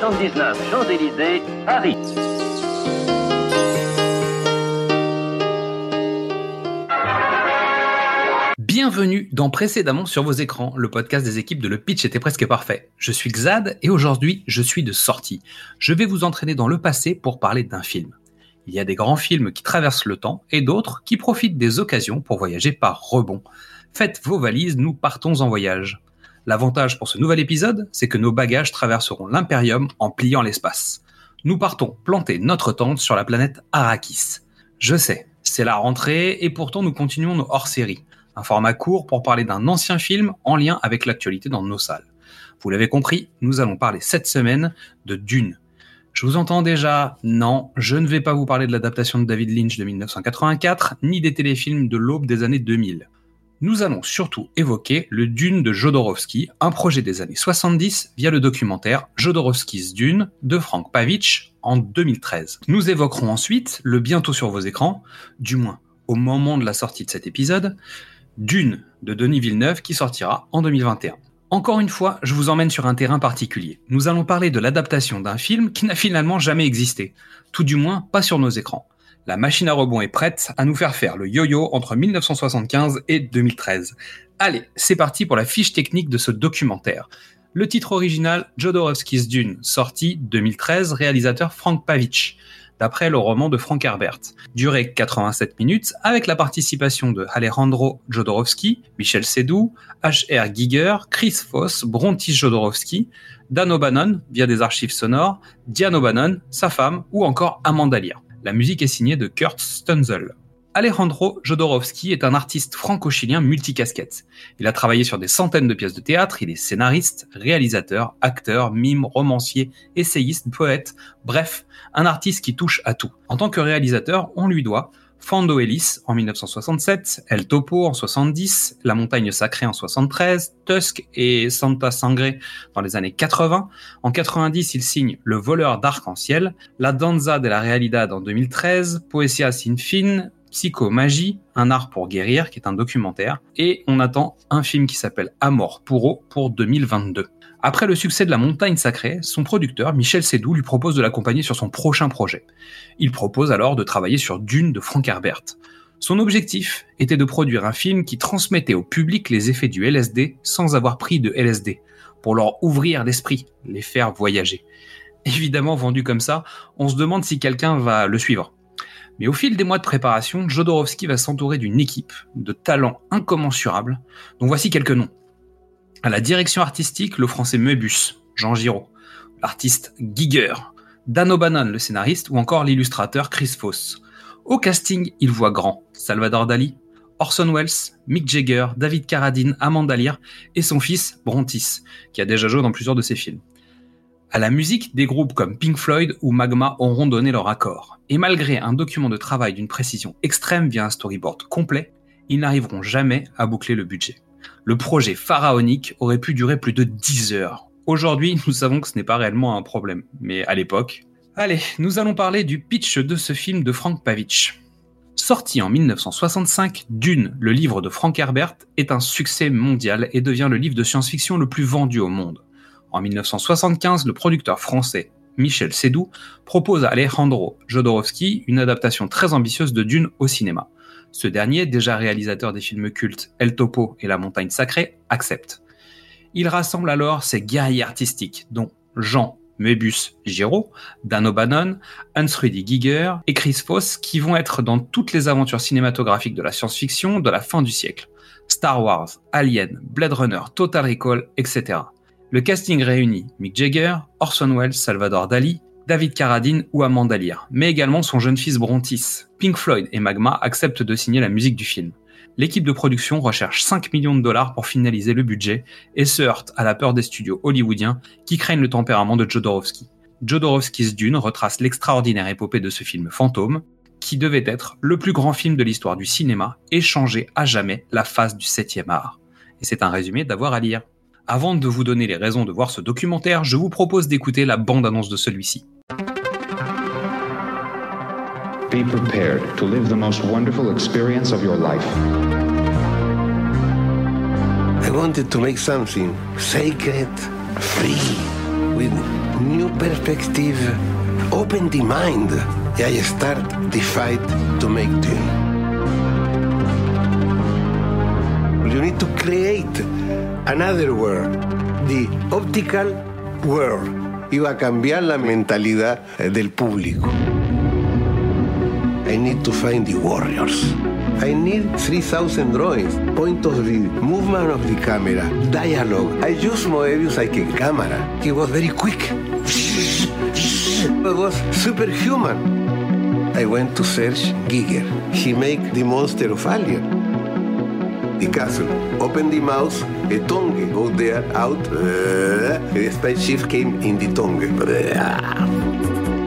79, Champs-Élysées, Paris. Bienvenue dans Précédemment sur vos écrans, le podcast des équipes de Le Pitch était presque parfait. Je suis Xad et aujourd'hui je suis de sortie. Je vais vous entraîner dans le passé pour parler d'un film. Il y a des grands films qui traversent le temps et d'autres qui profitent des occasions pour voyager par rebond. Faites vos valises, nous partons en voyage. L'avantage pour ce nouvel épisode, c'est que nos bagages traverseront l'impérium en pliant l'espace. Nous partons planter notre tente sur la planète Arrakis. Je sais, c'est la rentrée et pourtant nous continuons nos hors-séries. Un format court pour parler d'un ancien film en lien avec l'actualité dans nos salles. Vous l'avez compris, nous allons parler cette semaine de Dune. Je vous entends déjà, non, je ne vais pas vous parler de l'adaptation de David Lynch de 1984, ni des téléfilms de l'aube des années 2000. Nous allons surtout évoquer le Dune de Jodorowsky, un projet des années 70 via le documentaire Jodorowsky's Dune de Frank Pavich en 2013. Nous évoquerons ensuite le bientôt sur vos écrans, du moins au moment de la sortie de cet épisode, Dune de Denis Villeneuve qui sortira en 2021. Encore une fois, je vous emmène sur un terrain particulier. Nous allons parler de l'adaptation d'un film qui n'a finalement jamais existé, tout du moins pas sur nos écrans. La machine à rebond est prête à nous faire faire le yo-yo entre 1975 et 2013. Allez, c'est parti pour la fiche technique de ce documentaire. Le titre original, Jodorowsky's Dune, sorti 2013, réalisateur Frank Pavich d'après le roman de Frank Herbert. Durée 87 minutes, avec la participation de Alejandro Jodorowsky, Michel Sédou, H.R. Giger, Chris Foss, Brontis Jodorowsky, Dan O'Bannon, via des archives sonores, Diane O'Bannon, sa femme, ou encore Amanda Lear. La musique est signée de Kurt Stunzel. Alejandro Jodorowsky est un artiste franco-chilien multicasquette. Il a travaillé sur des centaines de pièces de théâtre, il est scénariste, réalisateur, acteur, mime, romancier, essayiste, poète, bref, un artiste qui touche à tout. En tant que réalisateur, on lui doit Fando Ellis en 1967, El Topo en 70, La Montagne Sacrée en 73, Tusk et Santa Sangre dans les années 80. En 90, il signe Le Voleur d'Arc-en-Ciel, La Danza de la Realidad en 2013, Poesia sin fin, Psychomagie, un art pour guérir, qui est un documentaire, et on attend un film qui s'appelle Amor Puro pour 2022. Après le succès de La Montagne Sacrée, son producteur, Michel Sédou, lui propose de l'accompagner sur son prochain projet. Il propose alors de travailler sur Dune de Frank Herbert. Son objectif était de produire un film qui transmettait au public les effets du LSD sans avoir pris de LSD, pour leur ouvrir l'esprit, les faire voyager. Évidemment, vendu comme ça, on se demande si quelqu'un va le suivre. Mais au fil des mois de préparation, Jodorowsky va s'entourer d'une équipe de talents incommensurables, dont voici quelques noms. À la direction artistique, le français Meubus, Jean Giraud, l'artiste Giger, Dan O'Bannon, le scénariste, ou encore l'illustrateur Chris Foss. Au casting, il voit grand Salvador Dali, Orson Welles, Mick Jagger, David Carradine, Amanda Lear et son fils Brontis, qui a déjà joué dans plusieurs de ses films. À la musique, des groupes comme Pink Floyd ou Magma auront donné leur accord. Et malgré un document de travail d'une précision extrême via un storyboard complet, ils n'arriveront jamais à boucler le budget. Le projet pharaonique aurait pu durer plus de 10 heures. Aujourd'hui, nous savons que ce n'est pas réellement un problème, mais à l'époque... Allez, nous allons parler du pitch de ce film de Frank Pavich. Sorti en 1965, Dune, le livre de Frank Herbert, est un succès mondial et devient le livre de science-fiction le plus vendu au monde. En 1975, le producteur français Michel Sédou propose à Alejandro Jodorowsky une adaptation très ambitieuse de Dune au cinéma. Ce dernier, déjà réalisateur des films cultes El Topo et La Montagne Sacrée, accepte. Il rassemble alors ses guerriers artistiques, dont Jean Möbius Giraud, Dan O'Bannon, Hans-Rudi Giger et Chris Foss, qui vont être dans toutes les aventures cinématographiques de la science-fiction de la fin du siècle. Star Wars, Alien, Blade Runner, Total Recall, etc. Le casting réunit Mick Jagger, Orson Welles, Salvador Dali, David Carradine ou Amanda Lear, mais également son jeune fils Brontis. Pink Floyd et Magma acceptent de signer la musique du film. L'équipe de production recherche 5 millions de dollars pour finaliser le budget et se heurte à la peur des studios hollywoodiens qui craignent le tempérament de Jodorowsky. Jodorowsky's Dune retrace l'extraordinaire épopée de ce film fantôme, qui devait être le plus grand film de l'histoire du cinéma et changer à jamais la face du 7 art. Et c'est un résumé d'avoir à lire. Avant de vous donner les raisons de voir ce documentaire, je vous propose d'écouter la bande-annonce de celui-ci. Be prepared to live the most wonderful experience of your life. I wanted to make something sacred, free, with new perspective, open the mind. I start the fight to make Dune. You need to create another world, the optical world. Iba a cambiar la mentalidad del público. I need to find the warriors. I need 3,000 drawings, point of view, movement of the camera, dialogue. I use Moebius like a camera. He was very quick. It was superhuman. I went to search Giger. He make the monster of Alien. The castle. Open the mouth, a tongue go there, out. Uh, the spaceship came in the tongue.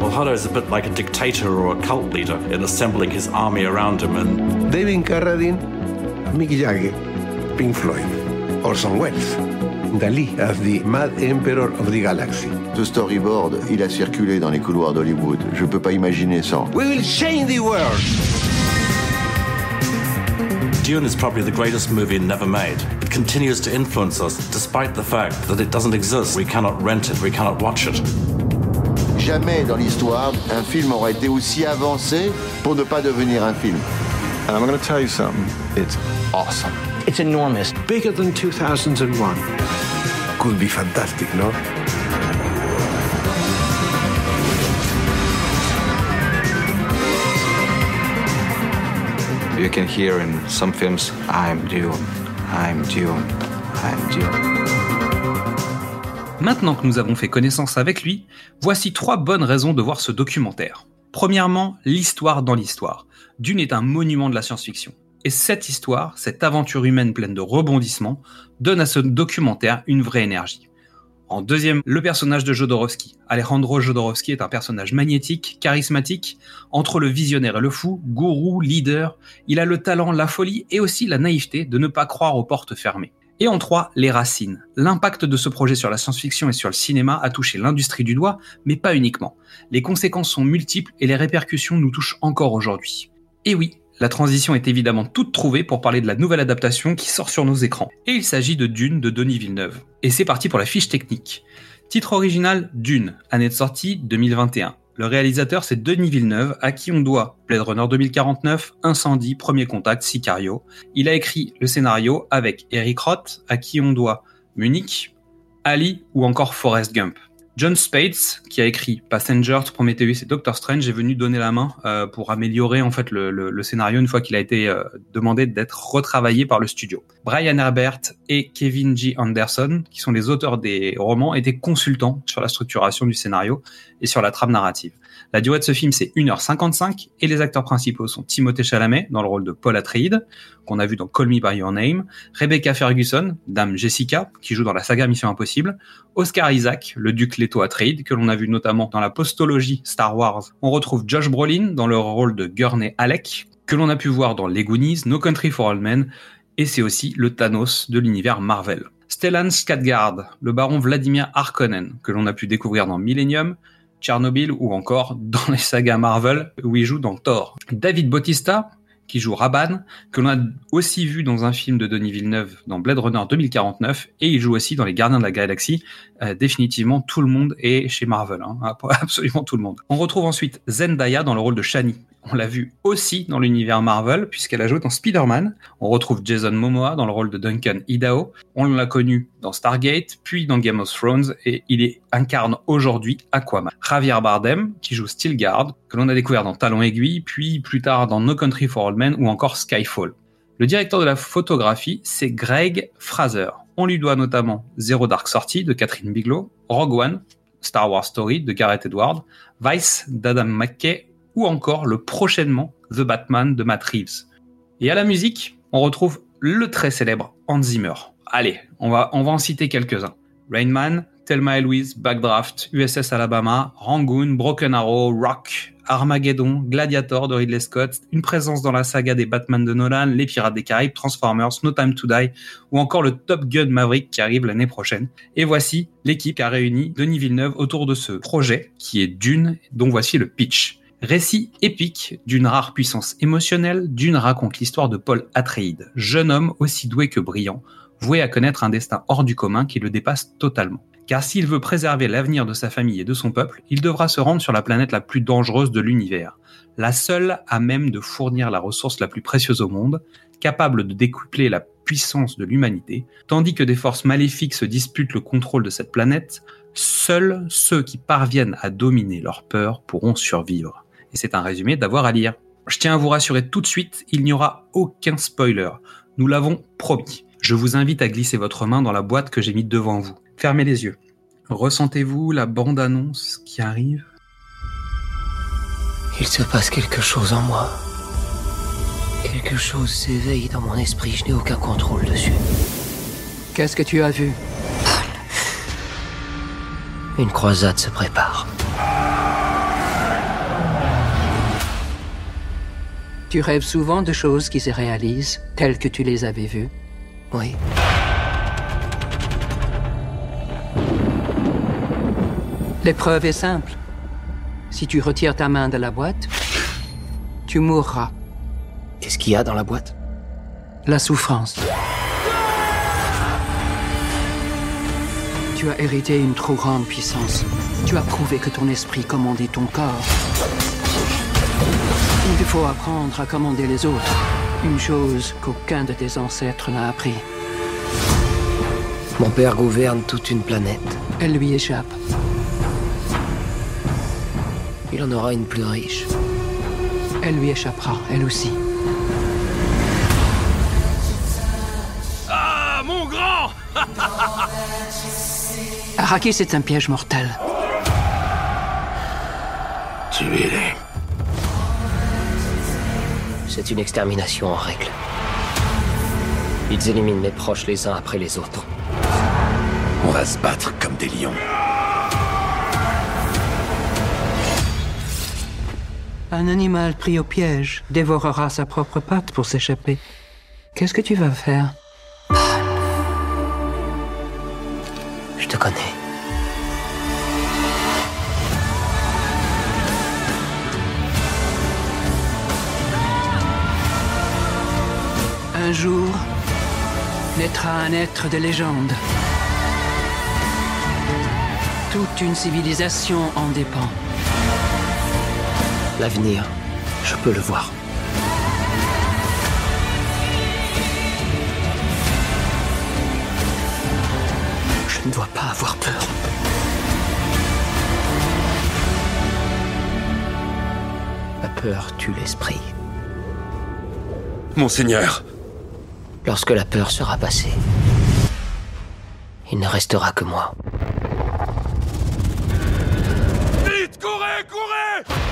Well, Hollow is a bit like a dictator or a cult leader in assembling his army around him and David Carradine, Mick Jagger, Pink Floyd, Orson Welles, Dali as the Mad Emperor of the Galaxy. Ce storyboard, il a circulé dans les couloirs d'Hollywood. Je peux pas imaginer sans. We will change the world. Dune is probably the greatest movie never made. It continues to influence us despite the fact that it doesn't exist. We cannot rent it, we cannot watch it. Jamais dans l'histoire, un film aurait été aussi avancé pour ne pas devenir un film. And I'm going to tell you something. It's awesome. It's enormous. Bigger than 2001. Could be fantastic, no? You can hear in some films, I'm Dune, I'm Dune, I'm Dune. Maintenant que nous avons fait connaissance avec lui, voici trois bonnes raisons de voir ce documentaire. Premièrement, l'histoire dans l'histoire. Dune est un monument de la science-fiction. Et cette histoire, cette aventure humaine pleine de rebondissements, donne à ce documentaire une vraie énergie. En deuxième, le personnage de Jodorowsky. Alejandro Jodorowsky est un personnage magnétique, charismatique, entre le visionnaire et le fou, gourou, leader. Il a le talent, la folie et aussi la naïveté de ne pas croire aux portes fermées. Et en trois, les racines. L'impact de ce projet sur la science-fiction et sur le cinéma a touché l'industrie du doigt, mais pas uniquement. Les conséquences sont multiples et les répercussions nous touchent encore aujourd'hui. Et oui, la transition est évidemment toute trouvée pour parler de la nouvelle adaptation qui sort sur nos écrans. Et il s'agit de Dune de Denis Villeneuve. Et c'est parti pour la fiche technique. Titre original Dune, année de sortie 2021. Le réalisateur c'est Denis Villeneuve, à qui on doit Blade Runner 2049, Incendie, Premier Contact, Sicario. Il a écrit le scénario avec Eric Roth, à qui on doit Munich, Ali ou encore Forrest Gump. John Spades, qui a écrit Passengers, Prometheus et Doctor Strange, est venu donner la main euh, pour améliorer en fait le scénario une fois qu'il a été euh, demandé d'être retravaillé par le studio. Brian Herbert et Kevin G. Anderson, qui sont les auteurs des romans, étaient consultants sur la structuration du scénario et sur la trame narrative. La durée de ce film, c'est 1h55 et les acteurs principaux sont Timothée Chalamet dans le rôle de Paul Atreides, qu'on a vu dans Call Me By Your Name, Rebecca Ferguson, Dame Jessica, qui joue dans la saga Mission Impossible, Oscar Isaac, le duc Leto Atreides, que l'on a vu notamment dans la postologie Star Wars. On retrouve Josh Brolin dans le rôle de Gurney Halleck, que l'on a pu voir dans Les Goonies, No Country for Old Men, et c'est aussi le Thanos de l'univers Marvel. Stellan Skarsgård, le baron Vladimir Harkonnen, que l'on a pu découvrir dans Millennium, Tchernobyl ou encore dans les sagas Marvel où il joue dans Thor. David Bautista, qui joue Raban, que l'on a aussi vu dans un film de Denis Villeneuve dans Blade Runner 2049, et il joue aussi dans Les Gardiens de la Galaxie. Euh, définitivement, tout le monde est chez Marvel, hein, absolument tout le monde. On retrouve ensuite Zendaya dans le rôle de Shani. On l'a vu aussi dans l'univers Marvel, puisqu'elle a joué dans Spider-Man. On retrouve Jason Momoa dans le rôle de Duncan Idaho. On l'a connu dans Stargate, puis dans Game of Thrones, et il incarne aujourd'hui Aquaman. Javier Bardem, qui joue Stilgard, que l'on a découvert dans Talon Aiguille, puis plus tard dans No Country for Old Men ou encore Skyfall. Le directeur de la photographie, c'est Greg Fraser. On lui doit notamment Zero Dark Sortie de Catherine Bigelow, Rogue One, Star Wars Story de Gareth Edwards, Vice d'Adam McKay ou encore le prochainement The Batman de Matt Reeves. Et à la musique, on retrouve le très célèbre Hans Zimmer. Allez, on va, en citer quelques-uns. Rain Man, Thelma et Backdraft, USS Alabama, Rangoon, Broken Arrow, Rock, Armageddon, Gladiator de Ridley Scott, une présence dans la saga des Batman de Nolan, Les Pirates des Caraïbes, Transformers, No Time to Die ou encore le Top Gun Maverick qui arrive l'année prochaine. Et voici l'équipe qui a réuni Denis Villeneuve autour de ce projet qui est Dune, dont voici le pitch. Récit épique d'une rare puissance émotionnelle, Dune raconte l'histoire de Paul Atreides, jeune homme aussi doué que brillant, voué à connaître un destin hors du commun qui le dépasse totalement. Car s'il veut préserver l'avenir de sa famille et de son peuple, il devra se rendre sur la planète la plus dangereuse de l'univers, la seule à même de fournir la ressource la plus précieuse au monde, capable de décupler la puissance de l'humanité, tandis que des forces maléfiques se disputent le contrôle de cette planète, seuls ceux qui parviennent à dominer leur peur pourront survivre et c'est un résumé d'avoir à lire. Je tiens à vous rassurer tout de suite, il n'y aura aucun spoiler. Nous l'avons promis. Je vous invite à glisser votre main dans la boîte que j'ai mise devant vous. Fermez les yeux. Ressentez-vous la bande-annonce qui arrive? Il se passe quelque chose en moi. Quelque chose s'éveille dans mon esprit, je n'ai aucun contrôle dessus. Qu'est-ce que tu as vu? Une croisade se prépare. Tu rêves souvent de choses qui se réalisent telles que tu les avais vues Oui. L'épreuve est simple. Si tu retires ta main de la boîte, tu mourras. Qu'est-ce qu'il y a dans la boîte? La souffrance. Tu as hérité une trop grande puissance. Tu as prouvé que ton esprit commandait ton corps. Il faut apprendre à commander les autres. Une chose qu'aucun de tes ancêtres n'a appris. Mon père gouverne toute une planète. Elle lui échappe. Il en aura une plus riche. Elle lui échappera, elle aussi. Ah, mon grand Arrakis est un piège mortel. Tuez-les. C'est une extermination en règle. Ils éliminent mes proches les uns après les autres. On va se battre comme des lions. Un animal pris au piège dévorera sa propre patte pour s'échapper. Qu'est-ce que tu vas faire? Je te connais. Un jour, naîtra un être de légende. Toute une civilisation en dépend. L'avenir, je peux le voir. Je ne dois pas avoir peur. La peur tue l'esprit. Monseigneur Lorsque la peur sera passée, il ne restera que moi. Vite, courez, courez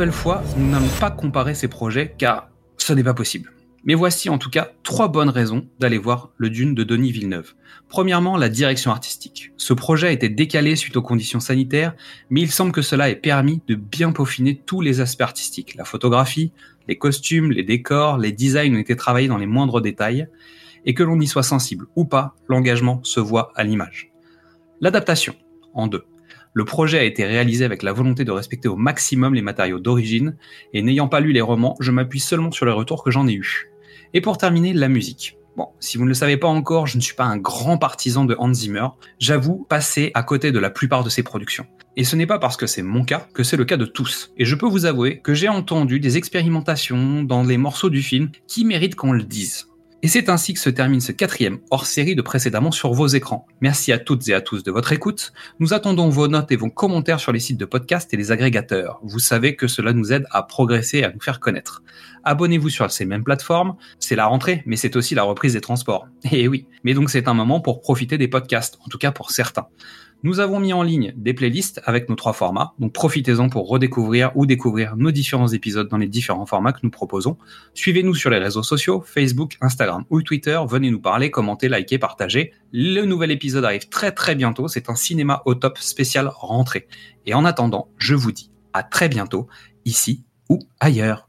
nouvelle fois, nous n'allons pas comparer ces projets car ce n'est pas possible. Mais voici en tout cas trois bonnes raisons d'aller voir le Dune de Denis Villeneuve. Premièrement, la direction artistique. Ce projet a été décalé suite aux conditions sanitaires, mais il semble que cela ait permis de bien peaufiner tous les aspects artistiques. La photographie, les costumes, les décors, les designs ont été travaillés dans les moindres détails, et que l'on y soit sensible ou pas, l'engagement se voit à l'image. L'adaptation, en deux. Le projet a été réalisé avec la volonté de respecter au maximum les matériaux d'origine, et n'ayant pas lu les romans, je m'appuie seulement sur les retours que j'en ai eus. Et pour terminer, la musique. Bon, si vous ne le savez pas encore, je ne suis pas un grand partisan de Hans Zimmer. J'avoue passer à côté de la plupart de ses productions. Et ce n'est pas parce que c'est mon cas que c'est le cas de tous. Et je peux vous avouer que j'ai entendu des expérimentations dans les morceaux du film qui méritent qu'on le dise. Et c'est ainsi que se termine ce quatrième hors-série de précédemment sur vos écrans. Merci à toutes et à tous de votre écoute. Nous attendons vos notes et vos commentaires sur les sites de podcast et les agrégateurs. Vous savez que cela nous aide à progresser et à nous faire connaître. Abonnez-vous sur ces mêmes plateformes. C'est la rentrée, mais c'est aussi la reprise des transports. Et oui. Mais donc c'est un moment pour profiter des podcasts, en tout cas pour certains. Nous avons mis en ligne des playlists avec nos trois formats, donc profitez-en pour redécouvrir ou découvrir nos différents épisodes dans les différents formats que nous proposons. Suivez-nous sur les réseaux sociaux, Facebook, Instagram ou Twitter, venez nous parler, commenter, liker, partager. Le nouvel épisode arrive très très bientôt, c'est un cinéma au top spécial rentrée. Et en attendant, je vous dis à très bientôt, ici ou ailleurs.